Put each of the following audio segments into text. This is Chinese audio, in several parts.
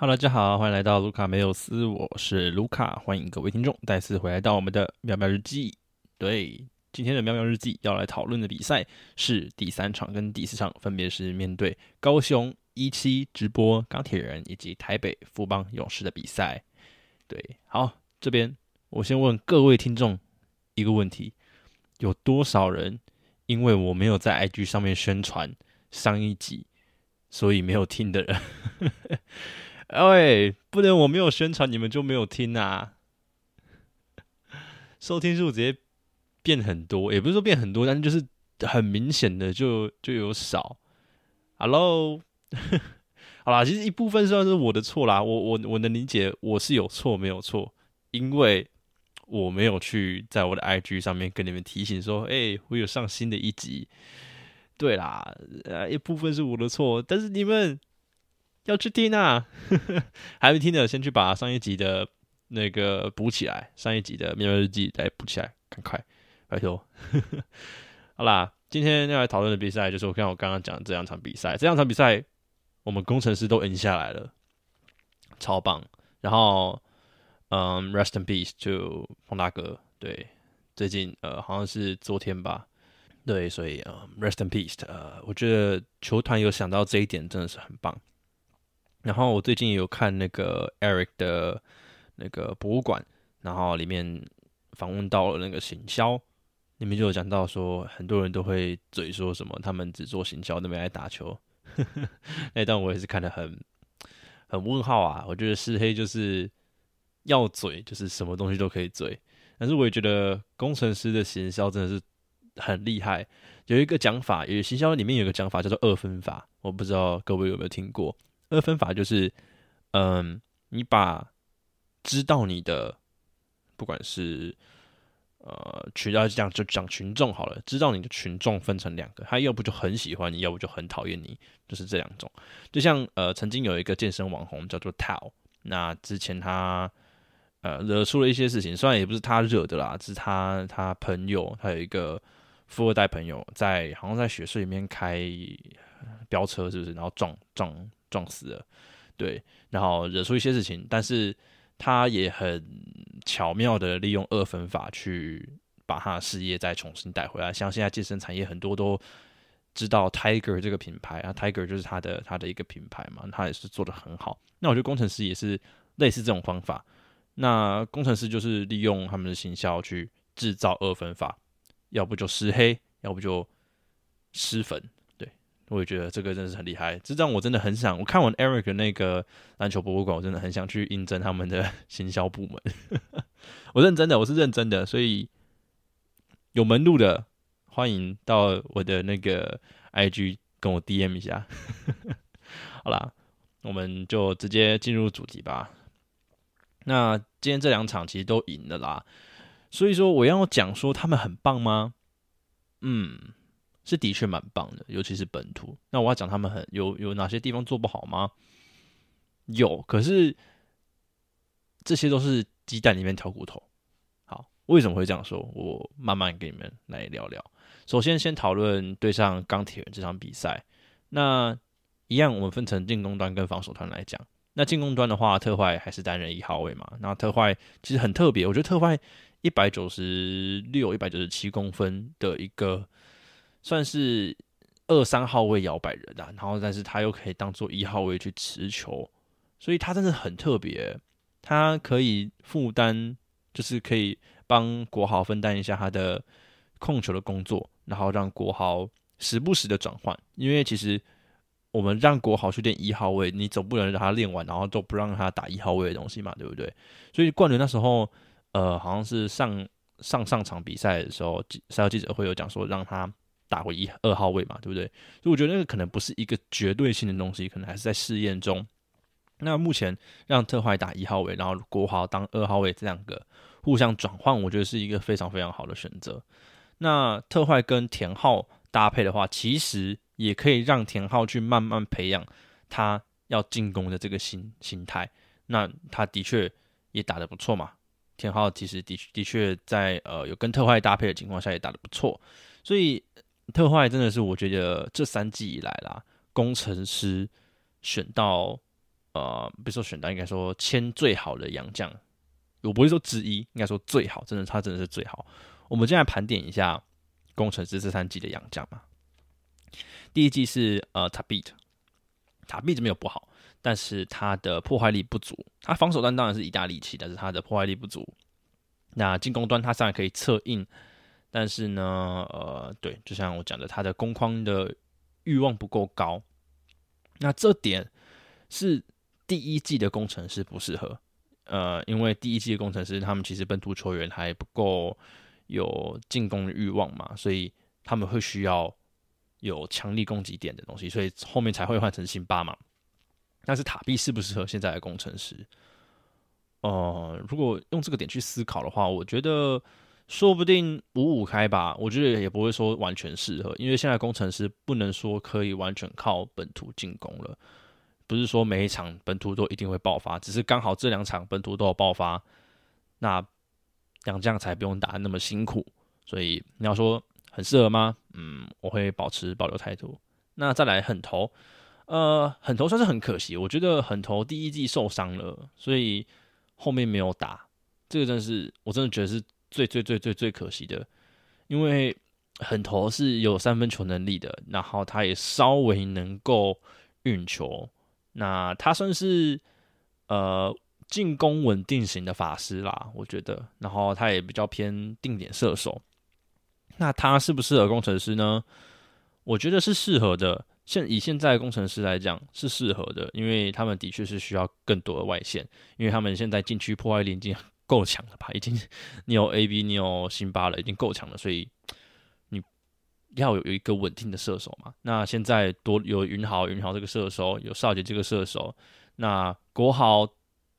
Hello，大家好，欢迎来到卢卡梅有斯，我是卢卡，欢迎各位听众再次回来到我们的妙妙日记。对，今天的妙妙日记要来讨论的比赛是第三场跟第四场，分别是面对高雄一期直播钢铁人以及台北富邦勇士的比赛。对，好，这边我先问各位听众一个问题：有多少人因为我没有在 IG 上面宣传上一集，所以没有听的人？哎，不能我没有宣传，你们就没有听啊？收听数直接变很多，也不是说变很多，但就是很明显的就就有少。Hello，好啦，其实一部分算是我的错啦，我我我能理解我是有错没有错，因为我没有去在我的 IG 上面跟你们提醒说，哎，我有上新的一集。对啦，呃，一部分是我的错，但是你们。要去听啊！还没听的，先去把上一集的那个补起来，上一集的《面包日记》再补起来，赶快拜托。好啦，今天要来讨论的比赛就是我看我刚刚讲的这两场比赛，这两场比赛我们工程师都赢下来了，超棒。然后，嗯，Rest in peace 就彭大哥，对，最近呃好像是昨天吧，对，所以呃 Rest in peace，呃，我觉得球团有想到这一点真的是很棒。然后我最近有看那个 Eric 的那个博物馆，然后里面访问到了那个行销，里面就有讲到说，很多人都会嘴说什么他们只做行销，都没来打球。那段我也是看的很很问号啊！我觉得是黑就是要嘴，就是什么东西都可以嘴。但是我也觉得工程师的行销真的是很厉害。有一个讲法，有行销里面有个讲法叫做二分法，我不知道各位有没有听过。二分法就是，嗯，你把知道你的，不管是呃群要讲就讲群众好了，知道你的群众分成两个，他要不就很喜欢你，要不就很讨厌你，就是这两种。就像呃，曾经有一个健身网红叫做 Tao，那之前他呃惹出了一些事情，虽然也不是他惹的啦，是他他朋友，他有一个富二代朋友在好像在雪隧里面开飙车，是不是？然后撞撞。撞死了，对，然后惹出一些事情，但是他也很巧妙的利用二分法去把他的事业再重新带回来。像现在健身产业很多都知道 Tiger 这个品牌啊，Tiger 就是他的他的一个品牌嘛，他也是做的很好。那我觉得工程师也是类似这种方法，那工程师就是利用他们的行销去制造二分法，要不就施黑，要不就施粉。我也觉得这个真的是很厉害，这让我真的很想。我看完 Eric 那个篮球博物馆，我真的很想去应征他们的 行销部门。我认真的，我是认真的，所以有门路的，欢迎到我的那个 IG 跟我 DM 一下。好啦，我们就直接进入主题吧。那今天这两场其实都赢了啦，所以说我要讲说他们很棒吗？嗯。是的确蛮棒的，尤其是本土。那我要讲他们很有有哪些地方做不好吗？有，可是这些都是鸡蛋里面挑骨头。好，为什么会这样说？我慢慢跟你们来聊聊。首先，先讨论对上钢铁人这场比赛。那一样，我们分成进攻端跟防守端来讲。那进攻端的话，特坏还是担任一号位嘛？那特坏其实很特别，我觉得特坏一百九十六、一百九十七公分的一个。算是二三号位摇摆人啊，然后但是他又可以当做一号位去持球，所以他真的很特别。他可以负担，就是可以帮国豪分担一下他的控球的工作，然后让国豪时不时的转换。因为其实我们让国豪去练一号位，你总不能让他练完，然后都不让他打一号位的东西嘛，对不对？所以冠伦那时候，呃，好像是上上上场比赛的时候，赛后记者会有讲说让他。打回一二号位嘛，对不对？所以我觉得那个可能不是一个绝对性的东西，可能还是在试验中。那目前让特坏打一号位，然后国豪当二号位，这两个互相转换，我觉得是一个非常非常好的选择。那特坏跟田浩搭配的话，其实也可以让田浩去慢慢培养他要进攻的这个心心态。那他的确也打得不错嘛。田浩其实的的确在呃有跟特坏搭配的情况下也打得不错，所以。特坏真的是我觉得这三季以来啦，工程师选到呃，比如说选到应该说签最好的洋将，我不会说之一，应该说最好，真的他真的是最好。我们现在盘点一下工程师这三季的洋将嘛。第一季是呃塔比特，塔比特没有不好，但是他的破坏力不足。他防守端当然是一大利器，但是他的破坏力不足。那进攻端他虽然可以策应，但是呢，呃，对，就像我讲的，他的攻框的欲望不够高。那这点是第一季的工程师不适合，呃，因为第一季的工程师他们其实本土球员还不够有进攻的欲望嘛，所以他们会需要有强力攻击点的东西，所以后面才会换成辛巴嘛。但是塔比适不适合现在的工程师？呃，如果用这个点去思考的话，我觉得说不定五五开吧。我觉得也不会说完全适合，因为现在工程师不能说可以完全靠本土进攻了。不是说每一场本土都一定会爆发，只是刚好这两场本土都有爆发，那两将才不用打那么辛苦。所以你要说很适合吗？嗯，我会保持保留态度。那再来狠头，呃，狠头算是很可惜。我觉得狠头第一季受伤了，所以。后面没有打，这个真是我真的觉得是最最最最最可惜的，因为狠头是有三分球能力的，然后他也稍微能够运球，那他算是呃进攻稳定型的法师啦，我觉得，然后他也比较偏定点射手，那他适不适合工程师呢？我觉得是适合的。现以现在工程师来讲是适合的，因为他们的确是需要更多的外线，因为他们现在禁区破坏力已经够强了吧？已经你有 A B，你有辛巴了，已经够强了，所以你要有一个稳定的射手嘛。那现在多有云豪，云豪这个射手，有少杰这个射手，那国豪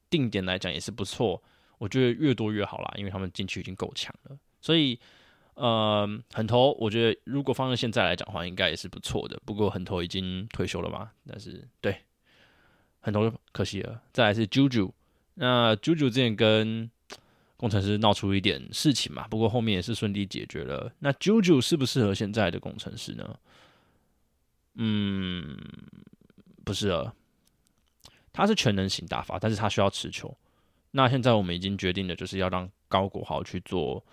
定点来讲也是不错，我觉得越多越好啦，因为他们进去已经够强了，所以。呃，狠头，我觉得如果放在现在来讲的话，应该也是不错的。不过狠头已经退休了嘛，但是对，狠头可惜了。再来是 JuJu，那 JuJu 之前跟工程师闹出一点事情嘛，不过后面也是顺利解决了。那 JuJu 适不适合现在的工程师呢？嗯，不适合。他是全能型打法，但是他需要持球。那现在我们已经决定了，就是要让高国豪去做。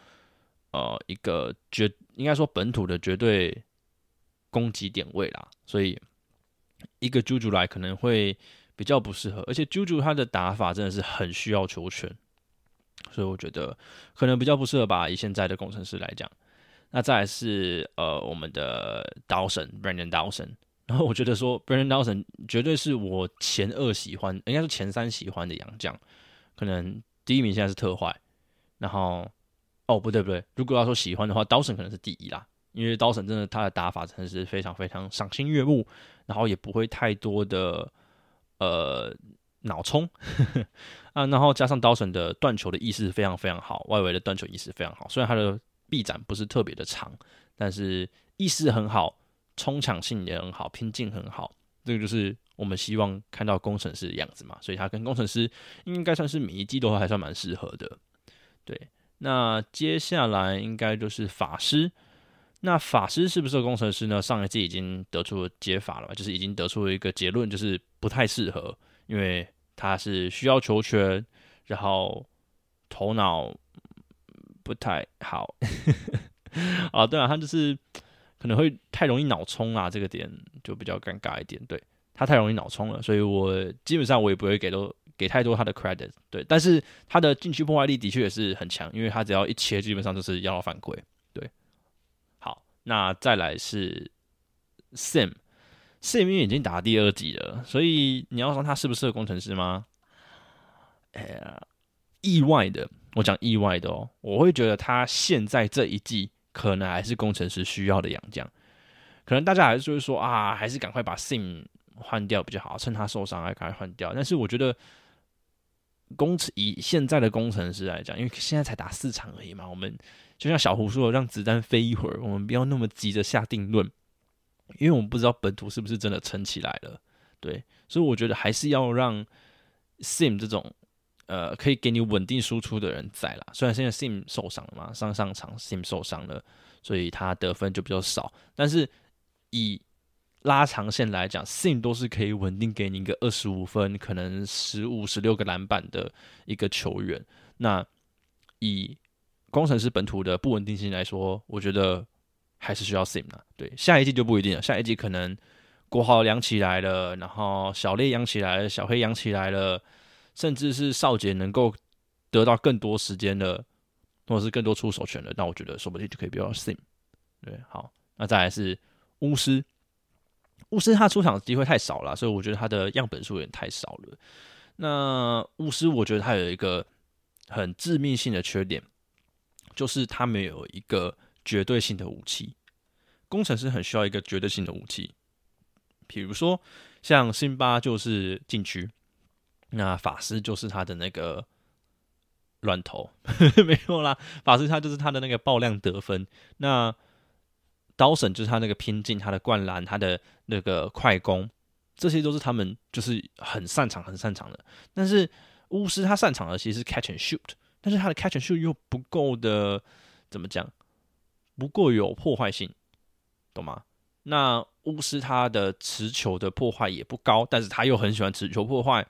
呃，一个绝应该说本土的绝对攻击点位啦，所以一个 JuJu 来可能会比较不适合，而且 JuJu 他的打法真的是很需要球权，所以我觉得可能比较不适合吧。以现在的工程师来讲，那再来是呃我们的 Dawson Brandon Dawson，然后我觉得说 Brandon Dawson 绝对是我前二喜欢，应该是前三喜欢的洋将，可能第一名现在是特坏，然后。哦，不对不对，如果要说喜欢的话，刀神可能是第一啦，因为刀神真的他的打法真的是非常非常赏心悦目，然后也不会太多的呃脑冲啊，然后加上刀神的断球的意识非常非常好，外围的断球意识非常好，虽然他的臂展不是特别的长，但是意识很好，冲抢性也很好，拼劲很好，这个就是我们希望看到工程师的样子嘛，所以他跟工程师应该算是每一季都还算蛮适合的，对。那接下来应该就是法师，那法师是不是工程师呢？上一季已经得出解法了，就是已经得出了一个结论，就是不太适合，因为他是需要球权，然后头脑不太好。啊，对啊，他就是可能会太容易脑冲啊，这个点就比较尴尬一点。对他太容易脑冲了，所以我基本上我也不会给多。给太多他的 credit，对，但是他的禁区破坏力的确也是很强，因为他只要一切，基本上就是要犯规。对，好，那再来是 Sim 已经打第二季了，所以你要说他适不适合工程师吗？哎呀，意外的，我讲意外的哦，我会觉得他现在这一季可能还是工程师需要的洋将，可能大家还是就会说啊，还是赶快把 Sim 换掉比较好，趁他受伤还赶快换掉。但是我觉得。工程以现在的工程师来讲，因为现在才打四场而已嘛，我们就像小胡说的，让子弹飞一会儿，我们不要那么急着下定论，因为我们不知道本土是不是真的撑起来了。对，所以我觉得还是要让 Sim 这种呃可以给你稳定输出的人在啦。虽然现在 Sim 受伤了嘛，上上场 Sim 受伤了，所以他得分就比较少。但是以拉长线来讲，Sim 都是可以稳定给你一个二十五分，可能十五、十六个篮板的一个球员。那以工程师本土的不稳定性来说，我觉得还是需要 Sim 的。对，下一季就不一定了，下一季可能国豪养起来了，然后小烈养起来了，小黑养起来了，甚至是少杰能够得到更多时间的，或者是更多出手权的，那我觉得说不定就可以不要 Sim。对，好，那再来是巫师。巫师他出场机会太少了，所以我觉得他的样本数有点太少了。那巫师我觉得他有一个很致命性的缺点，就是他没有一个绝对性的武器。工程师很需要一个绝对性的武器，比如说像辛巴就是禁区，那法师就是他的那个乱投，没有啦，法师他就是他的那个爆量得分。那刀神就是他那个拼劲，他的灌篮，他的那个快攻，这些都是他们就是很擅长、很擅长的。但是巫师他擅长的其实是 catch and shoot，但是他的 catch and shoot 又不够的，怎么讲？不够有破坏性，懂吗？那巫师他的持球的破坏也不高，但是他又很喜欢持球破坏，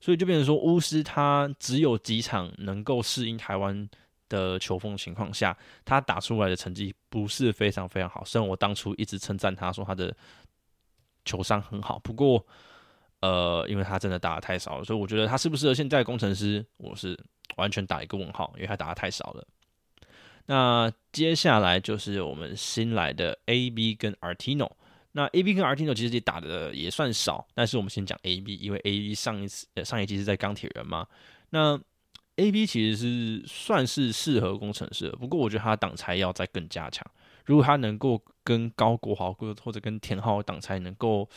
所以就变成说巫师他只有几场能够适应台湾。的球风情况下，他打出来的成绩不是非常非常好。虽然我当初一直称赞他说他的球商很好，不过呃，因为他真的打的太少了，所以我觉得他适不适合现在工程师，我是完全打一个问号，因为他打的太少了。那接下来就是我们新来的 A B 跟 Artino。那 A B 跟 Artino 其实也打的也算少，但是我们先讲 A B，因为 A B 上一次上一季是在钢铁人嘛，那。A B 其实是算是适合工程师的，不过我觉得他挡拆要再更加强。如果他能够跟高国豪或或者跟田浩挡拆能够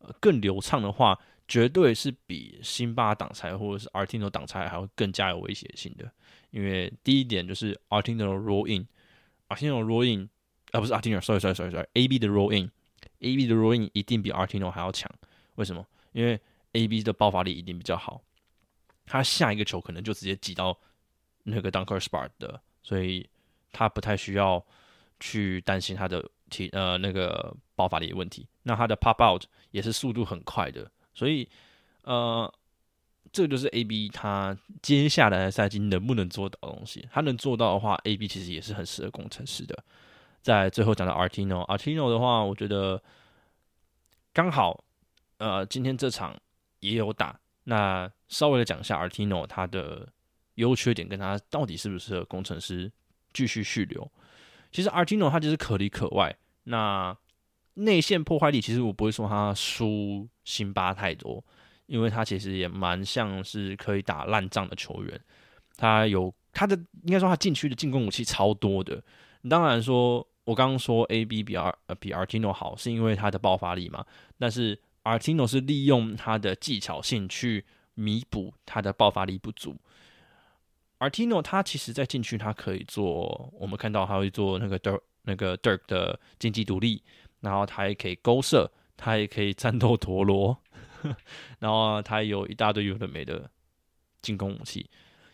呃更流畅的话，绝对是比辛巴挡拆或者是 Artino 挡拆还会更加有威胁性的。因为第一点就是 Artino roll in，Artino roll in 啊不是 Artino，sorry sorry sorry sorry，A B 的 roll in，A B 的 roll in 一定比 Artino 还要强。为什么？因为 A B 的爆发力一定比较好。他下一个球可能就直接挤到那个 dunker Spark 的，所以他不太需要去担心他的体呃那个爆发力的问题。那他的 pop out 也是速度很快的，所以呃，这个就是 A B 他接下来的赛季能不能做到的东西。他能做到的话，A B 其实也是很适合工程师的。在最后讲到 Artino，Artino 的话，我觉得刚好呃今天这场也有打。那稍微的讲一下 Artino 他的优缺点，跟他到底适不适合工程师继续续留。其实 Artino 他就是可里可外。那内线破坏力，其实我不会说他输辛巴太多，因为他其实也蛮像是可以打烂仗的球员。他有他的应该说他禁区的进攻武器超多的。当然说，我刚刚说 A B 比 R 呃比 Artino 好，是因为他的爆发力嘛。但是 Artino 是利用他的技巧性去弥补他的爆发力不足。Artino 他其实，在禁区他可以做，我们看到他会做那个 Dirk 那个 Dirk 的经济独立，然后他也可以勾射，他也可以战斗陀螺，然后他有一大堆有的没的进攻武器。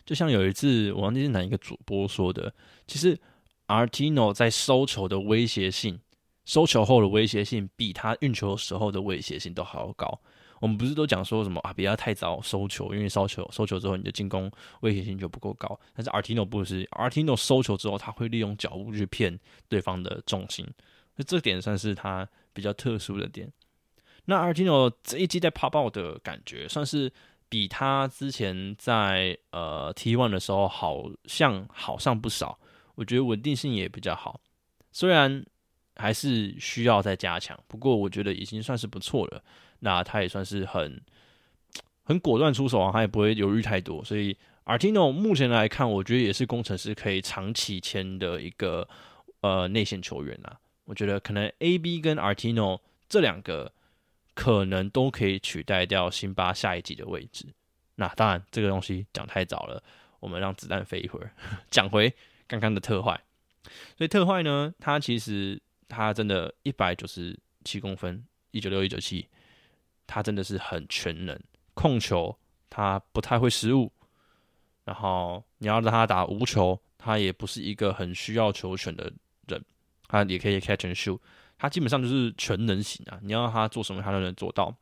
就像有一次，我忘记是哪一个主播说的，其实 Artino 在收球的威胁性。收球后的威胁性比他运球时候的威胁性都还要高。我们不是都讲说什么啊？不要太早收球，因为收球收球之后你的进攻威胁性就不够高。但是 Artino 不是，Artino 收球之后他会利用脚步去骗对方的重心，那这点算是他比较特殊的点。那 Artino 这一季在 Popo 的感觉，算是比他之前在呃 T one 的时候好像好上不少。我觉得稳定性也比较好，虽然。还是需要再加强，不过我觉得已经算是不错了。那他也算是很很果断出手啊，他也不会犹豫太多。所以 Artino 目前来看，我觉得也是工程师可以长期签的一个呃内线球员啊。我觉得可能 AB 跟 Artino 这两个可能都可以取代掉辛巴下一季的位置。那当然这个东西讲太早了，我们让子弹飞一会儿，讲回刚刚的特坏。所以特坏呢，他其实。他真的一百九十七公分，一九六一九七，他真的是很全能，控球他不太会失误，然后你要让他打无球，他也不是一个很需要球权的人，他也可以 catch and shoot，他基本上就是全能型啊，你要让他做什么，他都能做到。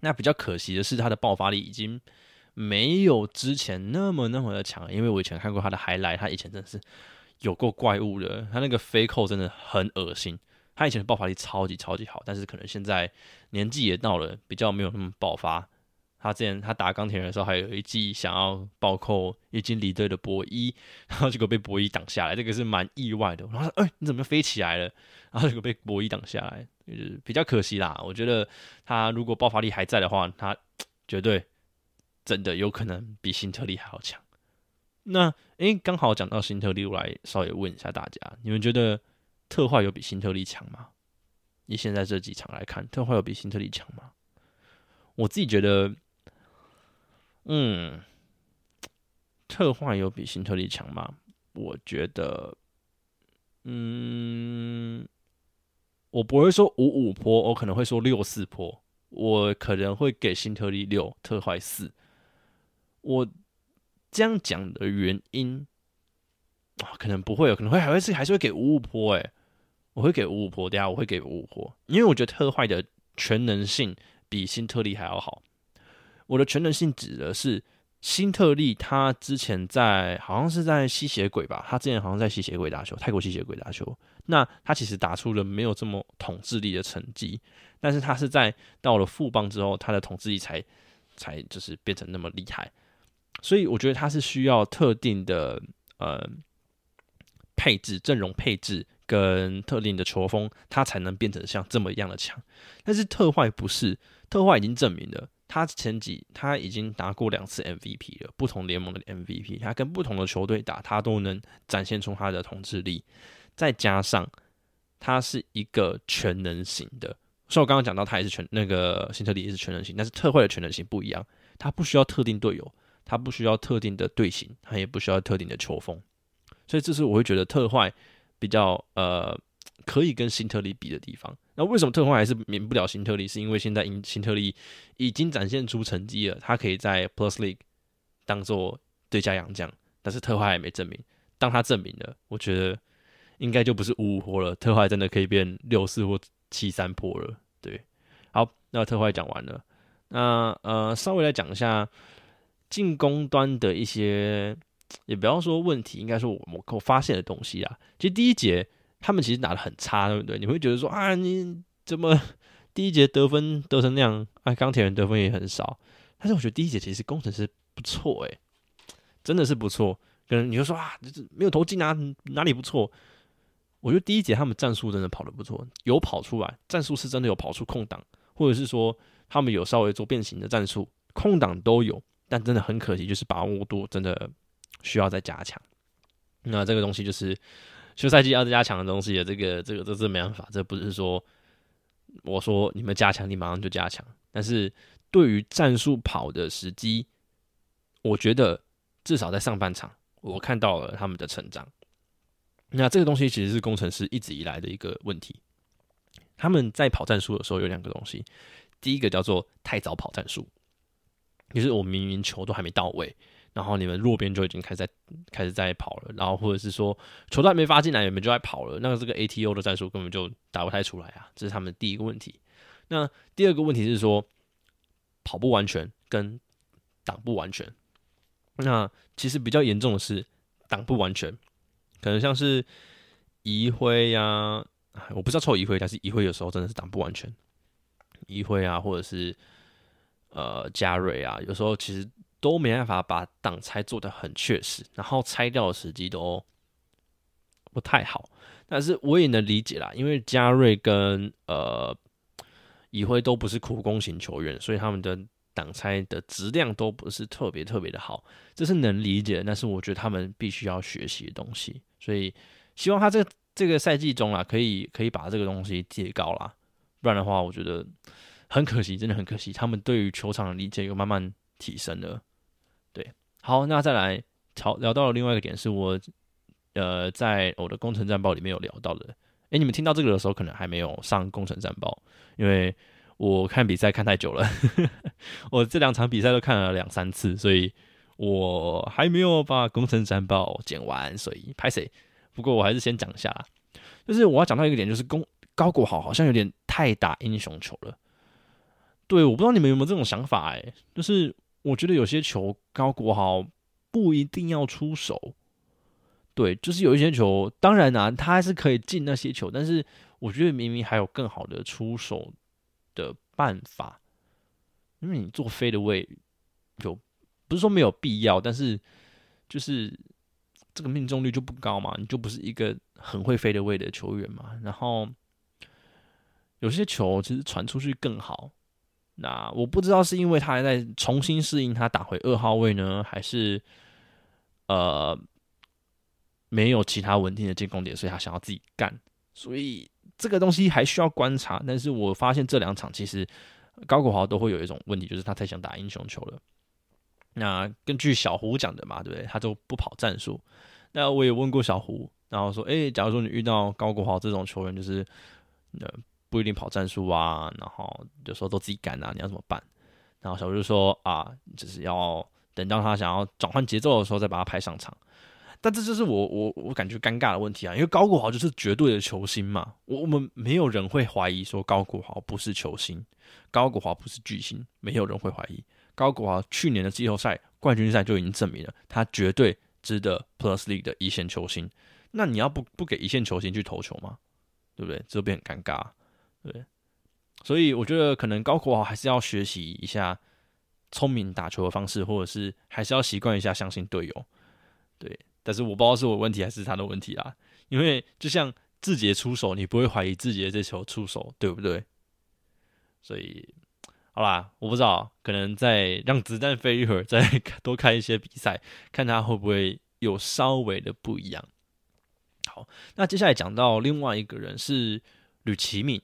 那比较可惜的是，他的爆发力已经没有之前那么那么的强，因为我以前看过他的海来，他以前真的是有够怪物的，他那个飞扣真的很恶心。他以前的爆发力超级超级好，但是可能现在年纪也到了，比较没有那么爆发。他之前他打钢铁人的时候，还有一季想要暴扣已经离队的博伊，然后结果被博伊挡下来，这个是蛮意外的。然后说：“哎，你怎么飞起来了？” 然后结果被博伊挡下来，就是比较可惜啦。我觉得他如果爆发力还在的话，他绝对真的有可能比辛特利还要强。那哎，刚好讲到辛特利，我来稍微问一下大家：你们觉得特坏有比辛特利强吗？以现在这几场来看，特坏有比辛特利强吗？我自己觉得。嗯，特坏有比新特利强吗？我觉得，嗯，我不会说五五坡，我可能会说六四坡，我可能会给新特利六，特坏四。我这样讲的原因啊，可能不会有，可能会还会是还是会给五五坡，哎，我会给五五坡，等下我会给五五坡，因为我觉得特坏的全能性比新特利还要好。我的全能性指的是新特利，他之前在好像是在吸血鬼吧，他之前好像在吸血鬼打球，泰国吸血鬼打球。那他其实打出了没有这么统治力的成绩，但是他是在到了副帮之后，他的统治力才才就是变成那么厉害。所以我觉得他是需要特定的呃配置、阵容配置跟特定的球风，他才能变成像这么一样的强。但是特坏不是，特坏已经证明了。他前几他已经拿过两次 MVP 了，不同联盟的 MVP，他跟不同的球队打，他都能展现出他的统治力。再加上他是一个全能型的，所以我刚刚讲到他也是全那个辛特利也是全能型，但是特惠的全能型不一样，他不需要特定队友，他不需要特定的队形，他也不需要特定的球风，所以这是我会觉得特坏比较呃。可以跟辛特利比的地方，那为什么特坏还是免不了新特利？是因为现在新新特利已经展现出成绩了，他可以在 Plus League 当做最佳洋将，但是特坏还没证明。当他证明了，我觉得应该就不是五五坡了，特坏真的可以变六四或七三坡了。对，好，那特坏讲完了，那呃，稍微来讲一下进攻端的一些，也不要说问题，应该说我我发现的东西啊。其实第一节。他们其实打的很差，对不对？你会觉得说啊，你怎么 第一节得分得成那样？啊，钢铁人得分也很少。但是我觉得第一节其实工程师不错，诶，真的是不错。可能你就说啊，就是没有投进啊，哪里不错？我觉得第一节他们战术真的跑的不错，有跑出来，战术是真的有跑出空档，或者是说他们有稍微做变形的战术，空档都有。但真的很可惜，就是把握度真的需要再加强。那这个东西就是。休赛季要加强的东西，这个这个这是没办法，这不是说我说你们加强，你马上就加强。但是对于战术跑的时机，我觉得至少在上半场，我看到了他们的成长。那这个东西其实是工程师一直以来的一个问题。他们在跑战术的时候有两个东西，第一个叫做太早跑战术，就是我明明球都还没到位。然后你们弱边就已经开始在开始在跑了，然后或者是说球都还没发进来，你们就在跑了，那个这个 ATO 的战术根本就打不太出来啊，这是他们第一个问题。那第二个问题是说跑不完全跟挡不完全。那其实比较严重的是挡不完全，可能像是移灰呀，我不知道抽移灰，但是移灰有时候真的是挡不完全。移灰啊，或者是呃加瑞啊，有时候其实。都没办法把挡拆做的很确实，然后拆掉的时机都不太好。但是我也能理解啦，因为嘉瑞跟呃以辉都不是苦攻型球员，所以他们的挡拆的质量都不是特别特别的好，这是能理解。但是我觉得他们必须要学习的东西，所以希望他这这个赛季中啊，可以可以把这个东西提高啦，不然的话，我觉得很可惜，真的很可惜。他们对于球场的理解又慢慢提升了。好，那再来聊聊到了另外一个点，是我呃在我的工程战报里面有聊到的。诶，你们听到这个的时候，可能还没有上工程战报，因为我看比赛看太久了，我这两场比赛都看了两三次，所以我还没有把工程战报剪完，所以拍谁？不过我还是先讲一下，就是我要讲到一个点，就是工高国豪好像有点太打英雄球了。对，我不知道你们有没有这种想法，哎，就是我觉得有些球高国豪不一定要出手。对，就是有一些球，当然啊，他还是可以进那些球，但是我觉得明明还有更好的出手的办法，因为你做飞的位有不是说没有必要，但是就是这个命中率就不高嘛，你就不是一个很会飞的位的球员嘛。然后有些球其实传出去更好，那我不知道是因为他还在重新适应他打回二号位呢，还是呃。没有其他稳定的进攻点，所以他想要自己干，所以这个东西还需要观察。但是我发现这两场其实高国豪都会有一种问题，就是他太想打英雄球了。那根据小胡讲的嘛，对不对？他就不跑战术。那我也问过小胡，然后说：“诶，假如说你遇到高国豪这种球员，就是呃不一定跑战术啊，然后有时候都自己干啊，你要怎么办？”然后小胡就说：“啊，就是要等到他想要转换节奏的时候，再把他派上场。”但这就是我我我感觉尴尬的问题啊，因为高国豪就是绝对的球星嘛，我我们没有人会怀疑说高国豪不是球星，高国豪不是巨星，没有人会怀疑。高国豪去年的季后赛冠军赛就已经证明了，他绝对值得 Plus League 的一线球星。那你要不不给一线球星去投球吗？对不对？这变很尴尬，对。所以我觉得可能高国豪还是要学习一下聪明打球的方式，或者是还是要习惯一下相信队友，对。但是我不知道是我问题还是他的问题啦，因为就像志杰出手，你不会怀疑志杰这球出手对不对？所以好啦，我不知道，可能再让子弹飞一会儿，再多看一些比赛，看他会不会有稍微的不一样。好，那接下来讲到另外一个人是吕奇敏，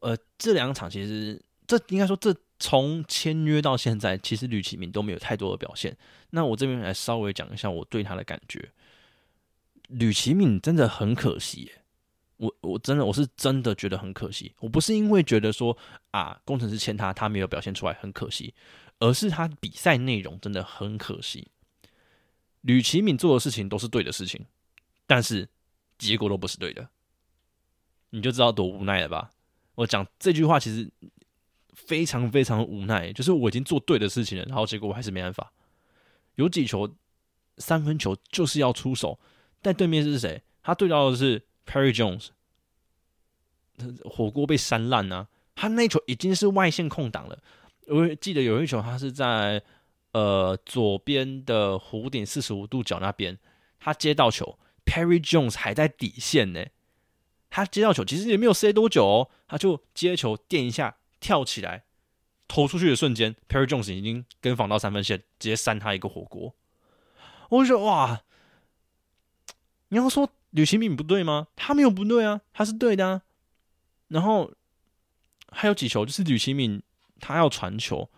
呃，这两场其实这应该说这。从签约到现在，其实吕启明都没有太多的表现。那我这边来稍微讲一下我对他的感觉。吕启敏真的很可惜，我我真的我是真的觉得很可惜。我不是因为觉得说啊，工程师签他，他没有表现出来很可惜，而是他比赛内容真的很可惜。吕启敏做的事情都是对的事情，但是结果都不是对的，你就知道多无奈了吧？我讲这句话其实。非常非常无奈，就是我已经做对的事情了，然后结果我还是没办法。有几球三分球就是要出手，但对面是谁？他对到的是 Perry Jones，火锅被扇烂啊！他那球已经是外线空档了。我记得有一球，他是在呃左边的弧顶四十五度角那边，他接到球，Perry Jones 还在底线呢。他接到球其实也没有塞多久哦，他就接球垫一下。跳起来投出去的瞬间，Perry Jones 已经跟防到三分线，直接扇他一个火锅。我就觉得哇，你要说吕奇敏不对吗？他没有不对啊，他是对的啊。然后还有几球就是吕奇敏他要传球，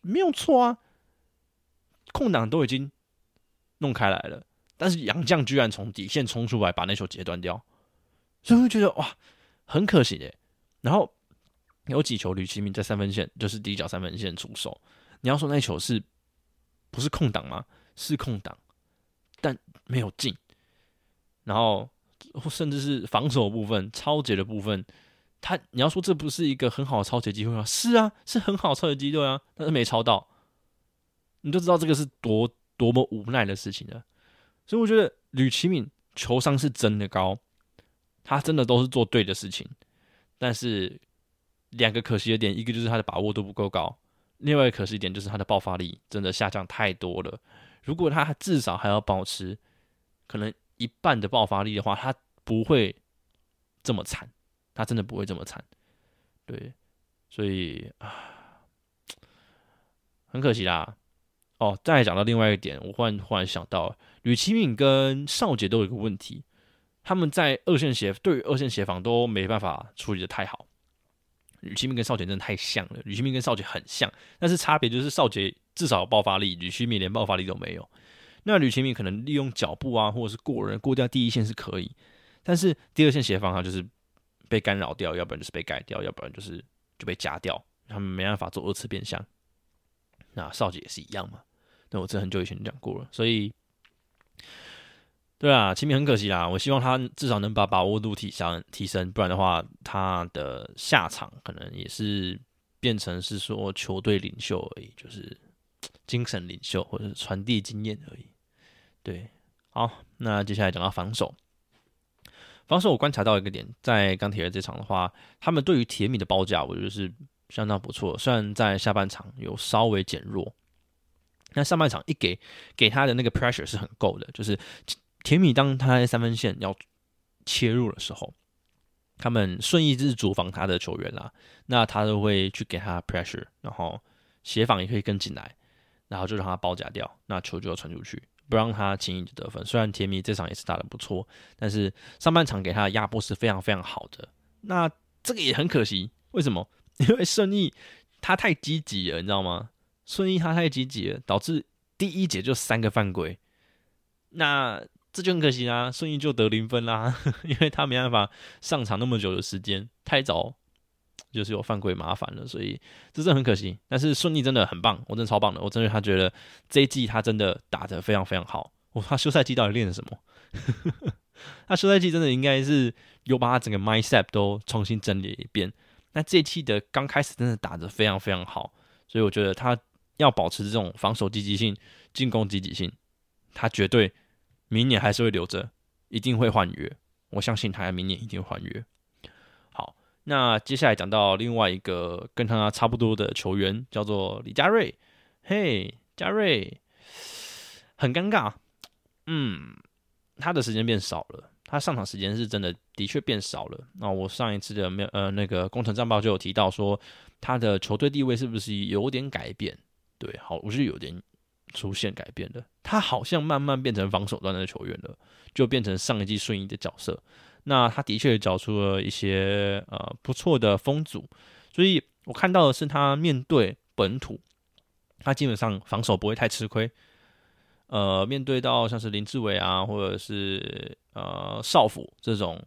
没有错啊，空档都已经弄开来了，但是杨绛居然从底线冲出来把那球截断掉，所以我觉得哇，很可惜的。然后。有几球吕其明在三分线，就是底角三分线出手。你要说那球是不是空档吗？是空档，但没有进。然后甚至是防守部分、超节的部分，他你要说这不是一个很好的超节机会吗？是啊，是很好超节机会啊，但是没超到。你就知道这个是多多么无奈的事情了。所以我觉得吕其敏球商是真的高，他真的都是做对的事情，但是。两个可惜的点，一个就是他的把握度不够高，另外一个可惜点就是他的爆发力真的下降太多了。如果他至少还要保持可能一半的爆发力的话，他不会这么惨，他真的不会这么惨。对，所以啊，很可惜啦。哦，再讲到另外一个点，我忽然忽然想到，吕奇敏跟邵杰都有一个问题，他们在二线协对于二线协防都没办法处理的太好。吕其明跟少杰真的太像了，吕其明跟少杰很像，但是差别就是少杰至少有爆发力，吕其明连爆发力都没有。那吕其明可能利用脚步啊，或者是过人过掉第一线是可以，但是第二线协防他就是被干扰掉，要不然就是被盖掉，要不然就是就被夹掉，他们没办法做二次变相。那少杰也是一样嘛？那我这很久以前讲过了，所以对啊，齐米很可惜啦，我希望他至少能把把握度提升提升，不然的话，他的下场可能也是变成是说球队领袖而已，就是精神领袖或者是传递经验而已。对，好，那接下来讲到防守。防守我观察到一个点，在钢铁人这场的话，他们对于铁米的包夹，我觉得是相当不错。虽然在下半场有稍微减弱，那上半场一给给他的那个 pressure 是很够的。就是铁米当他在三分线要切入的时候，他们顺义是主防他的球员啦，那他都会去给他 pressure，然后协防也可以跟进来，然后就让他包夹掉，那球就要传出去。不让他轻易的得分。虽然甜米这场也是打的不错，但是上半场给他的压迫是非常非常好的。那这个也很可惜，为什么？因为顺义他太积极了，你知道吗？顺义他太积极了，导致第一节就三个犯规。那这就很可惜啊，顺义就得零分啦，因为他没办法上场那么久的时间，太早。就是有犯规麻烦了，所以这真的很可惜。但是顺义真的很棒，我真的超棒的。我真的他觉得这一季他真的打得非常非常好。我他休赛季到底练了什么？他休赛季真的应该是有把他整个 mindset 都重新整理了一遍。那这一季的刚开始真的打得非常非常好，所以我觉得他要保持这种防守积极性、进攻积极性，他绝对明年还是会留着，一定会换约。我相信他明年一定会换约。好那接下来讲到另外一个跟他差不多的球员，叫做李佳瑞。嘿，佳瑞，很尴尬。嗯，他的时间变少了，他上场时间是真的的确变少了。那我上一次的没有呃那个工程战报就有提到说，他的球队地位是不是有点改变？对，好，我是有点出现改变的。他好像慢慢变成防守端的球员了，就变成上一季顺义的角色。那他的确找出了一些呃不错的风阻，所以我看到的是他面对本土，他基本上防守不会太吃亏。呃，面对到像是林志伟啊，或者是呃少辅这种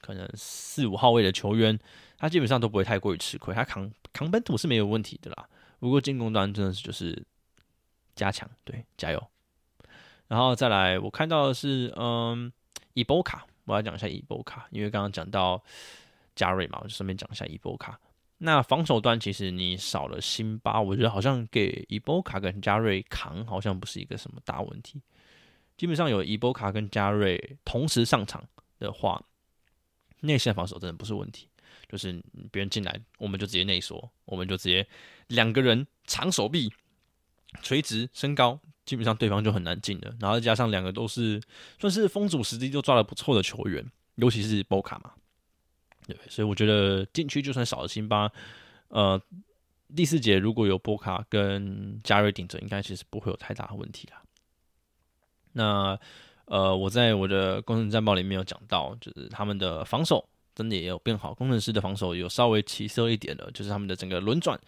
可能四五号位的球员，他基本上都不会太过于吃亏。他扛扛本土是没有问题的啦。不过进攻端真的是就是加强，对，加油。然后再来，我看到的是嗯伊波卡。我要讲一下伊波卡，因为刚刚讲到加瑞嘛，我就顺便讲一下伊波卡。那防守端其实你少了辛巴，我觉得好像给伊波卡跟加瑞扛，好像不是一个什么大问题。基本上有伊波卡跟加瑞同时上场的话，内线防守真的不是问题。就是别人进来，我们就直接内缩，我们就直接两个人长手臂、垂直身高。基本上对方就很难进了，然后再加上两个都是算是封阻时机就抓的不错的球员，尤其是波卡嘛，对，所以我觉得禁区就算少了辛巴，呃，第四节如果有波卡跟加瑞顶着，应该其实不会有太大的问题啦。那呃，我在我的工程战报里面有讲到，就是他们的防守真的也有变好，工程师的防守有稍微起色一点的，就是他们的整个轮转。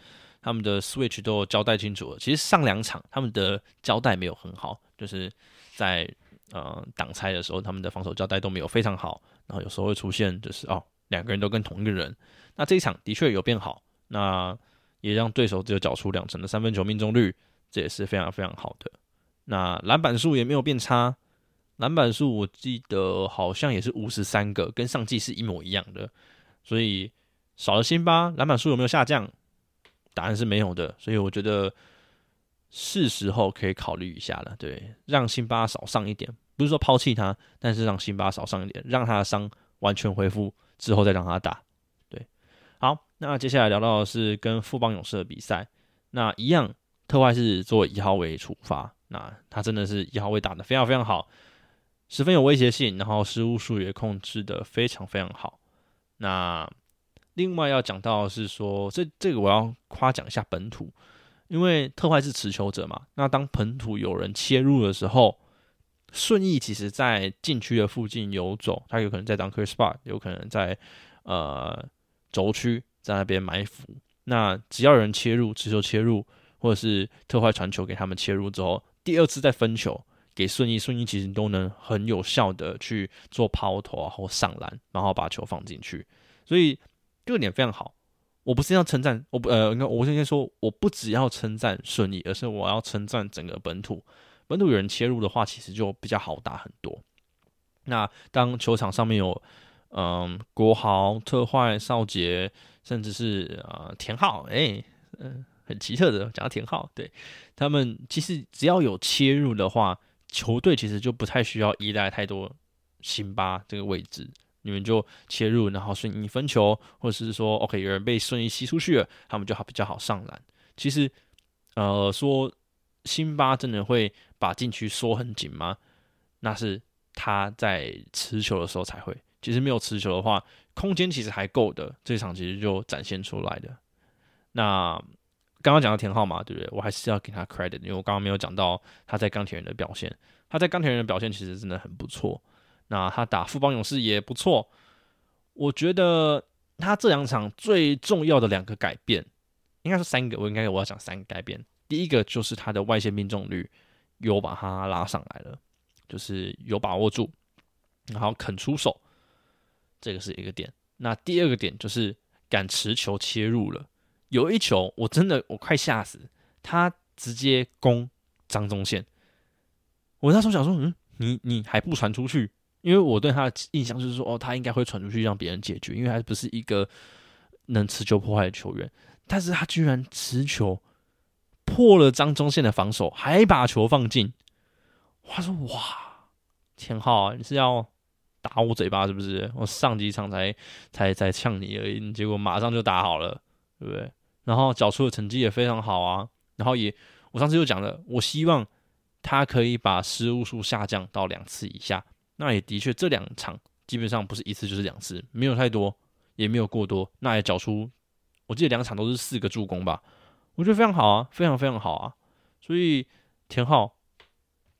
他们的 switch 都交代清楚了。其实上两场他们的交代没有很好，就是在呃挡拆的时候，他们的防守交代都没有非常好。然后有时候会出现就是哦两个人都跟同一个人。那这一场的确有变好，那也让对手只有缴出两成的三分球命中率，这也是非常非常好的。那篮板数也没有变差，篮板数我记得好像也是五十三个，跟上季是一模一样的。所以少了辛巴，篮板数有没有下降？答案是没有的，所以我觉得是时候可以考虑一下了。对，让辛巴少上一点，不是说抛弃他，但是让辛巴少上一点，让他的伤完全恢复之后再让他打。对，好，那接下来聊到的是跟富邦勇士的比赛，那一样，特坏是做一号位出发，那他真的是一号位打的非常非常好，十分有威胁性，然后失误数也控制的非常非常好，那。另外要讲到是说，这这个我要夸奖一下本土，因为特坏是持球者嘛。那当本土有人切入的时候，顺义其实在禁区的附近游走，他有可能在当 Chris spot，有可能在呃轴区在那边埋伏。那只要有人切入，持球切入，或者是特坏传球给他们切入之后，第二次再分球给顺义，顺义其实都能很有效的去做抛投啊或上篮，然后把球放进去，所以。这个点非常好，我不是要称赞，我不呃，应该我先先说，我不只要称赞顺义，而是我要称赞整个本土本土有人切入的话，其实就比较好打很多。那当球场上面有嗯国豪、特坏、少杰，甚至是呃田浩，哎，嗯，很奇特的讲到田浩，对他们其实只要有切入的话，球队其实就不太需要依赖太多辛巴这个位置。你们就切入，然后顺应分球，或者是说，OK，有人被顺利吸出去了，他们就好比较好上篮。其实，呃，说辛巴真的会把禁区缩很紧吗？那是他在持球的时候才会。其实没有持球的话，空间其实还够的。这场其实就展现出来的。那刚刚讲到田浩嘛，对不对？我还是要给他 credit，因为我刚刚没有讲到他在钢铁人的表现。他在钢铁人的表现其实真的很不错。那他打富邦勇士也不错，我觉得他这两场最重要的两个改变，应该是三个，我应该我要讲三个改变。第一个就是他的外线命中率有把他拉上来了，就是有把握住，然后肯出手，这个是一个点。那第二个点就是敢持球切入了，有一球我真的我快吓死，他直接攻张忠宪，我那时候想说，嗯，你你还不传出去？因为我对他的印象就是说，哦，他应该会传出去让别人解决，因为他不是一个能持球破坏的球员。但是他居然持球破了张忠宪的防守，还把球放进。他说：“哇，田浩，你是要打我嘴巴是不是？我上几场才才才呛你而已，结果马上就打好了，对不对？然后脚出的成绩也非常好啊。然后也，我上次就讲了，我希望他可以把失误数下降到两次以下。”那也的确，这两场基本上不是一次就是两次，没有太多，也没有过多。那也缴出，我记得两场都是四个助攻吧，我觉得非常好啊，非常非常好啊。所以田浩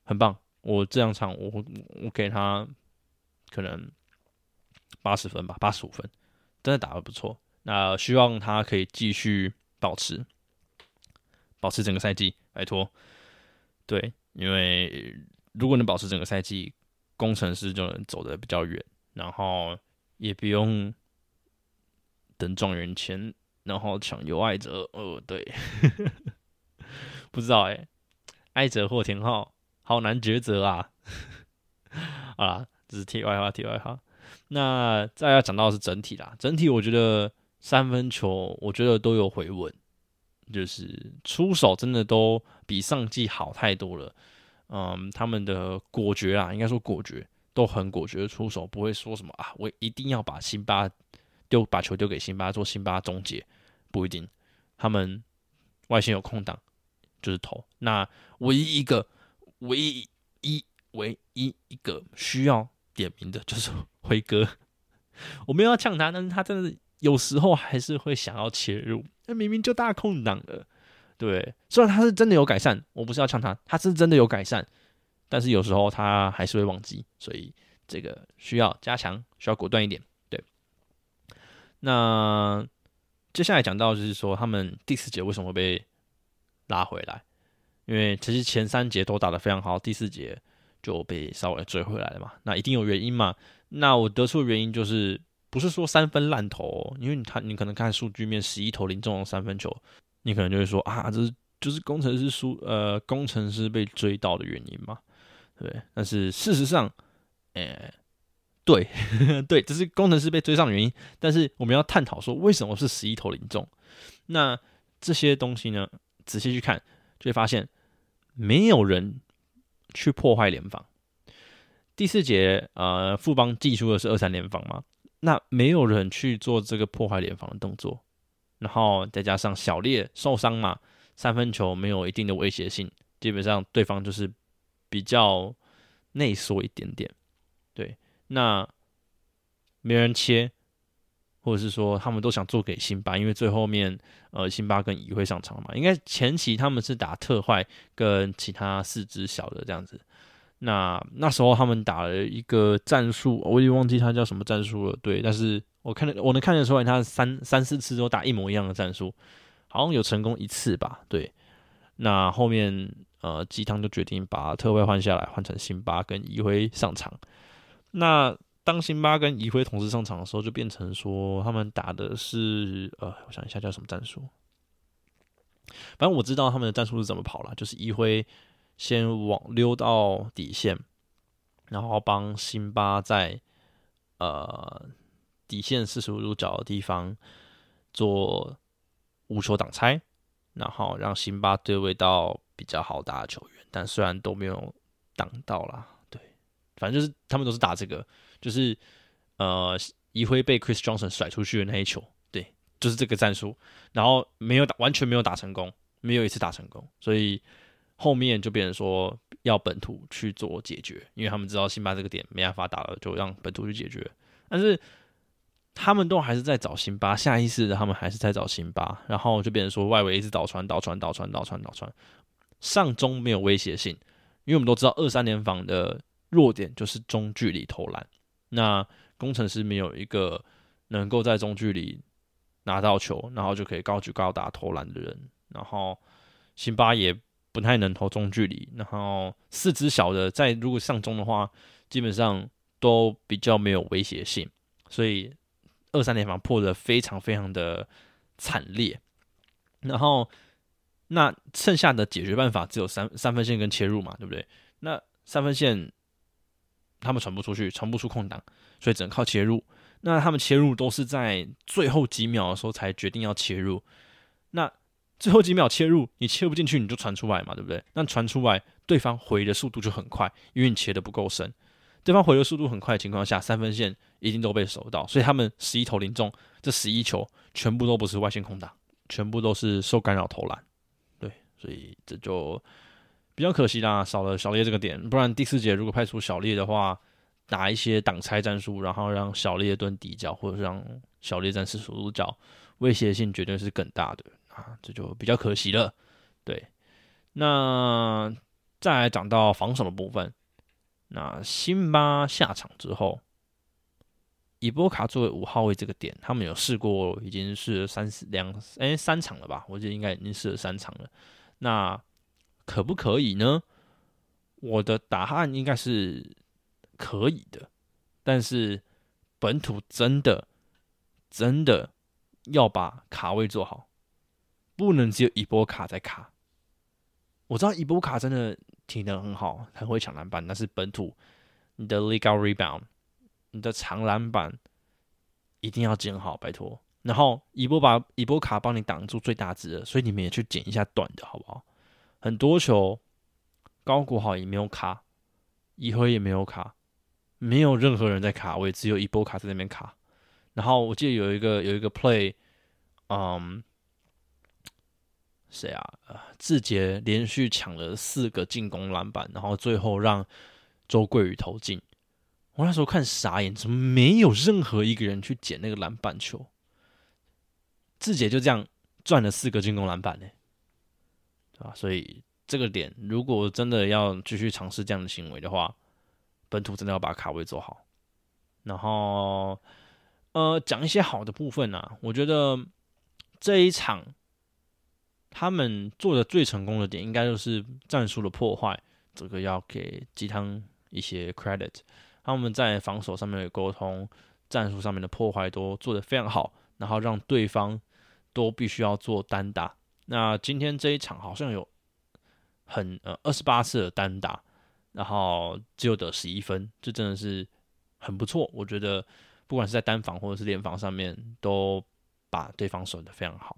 很棒，我这两场我我给他可能八十分吧，八十五分，真的打的不错。那希望他可以继续保持，保持整个赛季，拜托。对，因为如果能保持整个赛季。工程师就能走得比较远，然后也不用等状元签，然后抢有爱哲。哦，对，不知道哎，爱哲或田浩，好难抉择啊！啊，这是题外话，题外话。那再要讲到是整体啦，整体我觉得三分球，我觉得都有回稳，就是出手真的都比上季好太多了。嗯，他们的果决啊，应该说果决，都很果决的出手，不会说什么啊，我一定要把辛巴丢，把球丢给辛巴做辛巴终结，不一定。他们外线有空档就是投。那唯一一个，唯一一唯一一个需要点名的就是 辉哥。我没有要呛他，但是他真的有时候还是会想要切入，那明明就大空档了。对，虽然他是真的有改善，我不是要呛他，他是真的有改善，但是有时候他还是会忘记，所以这个需要加强，需要果断一点。对，那接下来讲到就是说，他们第四节为什么会被拉回来？因为其实前三节都打得非常好，第四节就被稍微追回来了嘛。那一定有原因嘛？那我得出的原因就是不是说三分烂投，因为你看你可能看数据面十一投零中三分球。你可能就会说啊，这是就是工程师输呃，工程师被追到的原因嘛，对不对？但是事实上，诶，对 对，这是工程师被追上的原因。但是我们要探讨说，为什么是十一投零中？那这些东西呢，仔细去看，就会发现没有人去破坏联防。第四节，呃，富邦寄出的是二三联防嘛，那没有人去做这个破坏联防的动作。然后再加上小烈受伤嘛，三分球没有一定的威胁性，基本上对方就是比较内缩一点点。对，那没人切，或者是说他们都想做给辛巴，因为最后面呃辛巴跟乙会上场嘛，应该前期他们是打特坏跟其他四只小的这样子。那那时候他们打了一个战术，我也忘记他叫什么战术了。对，但是。我看得我能看得出来，他三三四次都打一模一样的战术，好像有成功一次吧？对。那后面呃，鸡汤就决定把特惠换下来，换成辛巴跟移辉上场。那当辛巴跟移辉同时上场的时候，就变成说他们打的是呃，我想一下叫什么战术。反正我知道他们的战术是怎么跑了，就是移辉先往溜到底线，然后帮辛巴在呃底线四十五度角的地方做无球挡拆，然后让辛巴对位到比较好打的球员，但虽然都没有挡到啦，对，反正就是他们都是打这个，就是呃一辉被 Chris Johnson 甩出去的那一球，对，就是这个战术，然后没有打，完全没有打成功，没有一次打成功，所以后面就变成说要本土去做解决，因为他们知道辛巴这个点没办法打了，就让本土去解决，但是。他们都还是在找辛巴，下意识的他们还是在找辛巴，然后就变成说外围一直倒传、倒传、倒传、倒传、倒传，上中没有威胁性，因为我们都知道二三联防的弱点就是中距离投篮，那工程师没有一个能够在中距离拿到球，然后就可以高举高打投篮的人，然后辛巴也不太能投中距离，然后四只小的在如果上中的话，基本上都比较没有威胁性，所以。二三联防破的非常非常的惨烈，然后那剩下的解决办法只有三三分线跟切入嘛，对不对？那三分线他们传不出去，传不出空档，所以只能靠切入。那他们切入都是在最后几秒的时候才决定要切入。那最后几秒切入，你切不进去，你就传出来嘛，对不对？那传出来，对方回的速度就很快，因为你切的不够深。对方回的速度很快的情况下，三分线一定都被守到，所以他们十一投零中，这十一球全部都不是外线空档，全部都是受干扰投篮。对，所以这就比较可惜啦，少了小烈这个点。不然第四节如果派出小烈的话，打一些挡拆战术，然后让小烈蹲底角，或者是让小烈战士守住角，威胁性绝对是更大的啊，这就比较可惜了。对，那再来讲到防守的部分。那辛巴下场之后，伊波卡作为五号位这个点，他们有试过，已经是三四两哎三场了吧？我觉得应该已经试了三场了。那可不可以呢？我的答案应该是可以的，但是本土真的真的要把卡位做好，不能只有伊波卡在卡。我知道伊波卡真的。体能很好，很会抢篮板，那是本土。你的 legal rebound，你的长篮板一定要捡好，拜托。然后伊波把伊波卡帮你挡住最大值的，所以你们也去捡一下短的好不好？很多球高谷好也没有卡，一辉也没有卡，没有任何人在卡位，只有伊波卡在那边卡。然后我记得有一个有一个 play，嗯。谁啊？呃，志杰连续抢了四个进攻篮板，然后最后让周桂宇投进。我那时候看傻眼，怎么没有任何一个人去捡那个篮板球？志杰就这样赚了四个进攻篮板呢，对吧？所以这个点，如果真的要继续尝试这样的行为的话，本土真的要把卡位做好。然后，呃，讲一些好的部分啊，我觉得这一场。他们做的最成功的点，应该就是战术的破坏，这个要给鸡汤一些 credit。他们在防守上面的沟通，战术上面的破坏都做得非常好，然后让对方都必须要做单打。那今天这一场好像有很呃二十八次的单打，然后只有得十一分，这真的是很不错。我觉得不管是在单防或者是联防上面，都把对方守得非常好。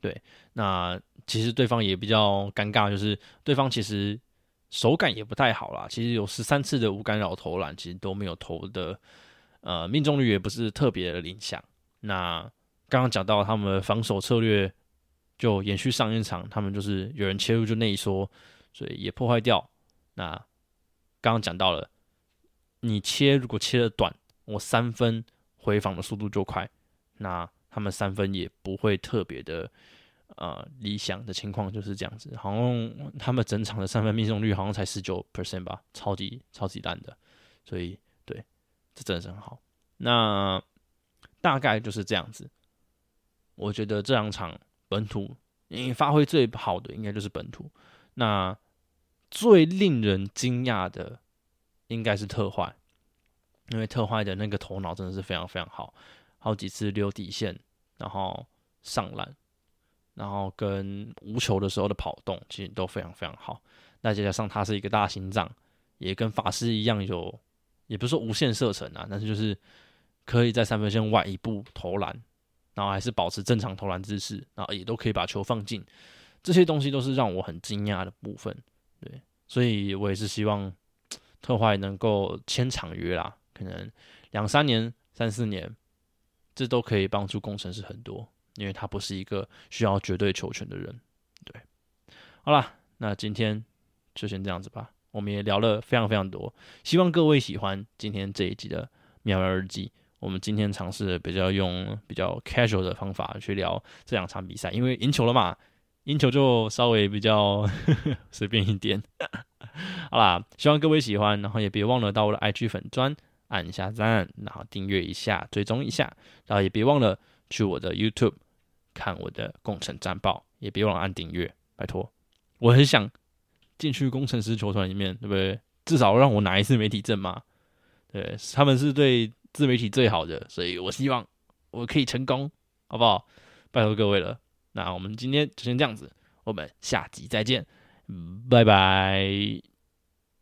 对，那其实对方也比较尴尬，就是对方其实手感也不太好啦。其实有十三次的无干扰投篮，其实都没有投的，呃，命中率也不是特别的理想。那刚刚讲到他们防守策略，就延续上一场，他们就是有人切入就内缩，所以也破坏掉。那刚刚讲到了，你切如果切的短，我三分回防的速度就快，那。他们三分也不会特别的，呃，理想的情况就是这样子。好像他们整场的三分命中率好像才十九 percent 吧，超级超级烂的。所以，对，这真的是很好。那大概就是这样子。我觉得这两场本土，因为发挥最好的应该就是本土。那最令人惊讶的应该是特坏，因为特坏的那个头脑真的是非常非常好。好几次溜底线，然后上篮，然后跟无球的时候的跑动，其实都非常非常好。那再加上他是一个大心脏，也跟法师一样有，也不是说无限射程啊，但是就是可以在三分线外一步投篮，然后还是保持正常投篮姿势，然后也都可以把球放进，这些东西都是让我很惊讶的部分。对，所以我也是希望特坏能够签长约啦，可能两三年、三四年，这都可以帮助工程师很多，因为他不是一个需要绝对球权的人。对，好啦，那今天。就先这样子吧，我们也聊了非常非常多，希望各位喜欢今天这一集的妙妙日记。我们今天尝试比较用比较 casual 的方法去聊这两场比赛，因为赢球了嘛，赢球就稍微比较 随便一点。好啦，希望各位喜欢，然后也别忘了到我的 IG 粉砖按一下赞，然后订阅一下，追踪一下，然后也别忘了去我的 YouTube 看我的工程战报，也别忘了按订阅，拜托，我很想。进去工程师球团里面，对不对？至少让我拿一次媒体证嘛。对，他们是对自媒体最好的，所以我希望我可以成功，好不好？拜托各位了。那我们今天就先这样子，我们下集再见，拜拜。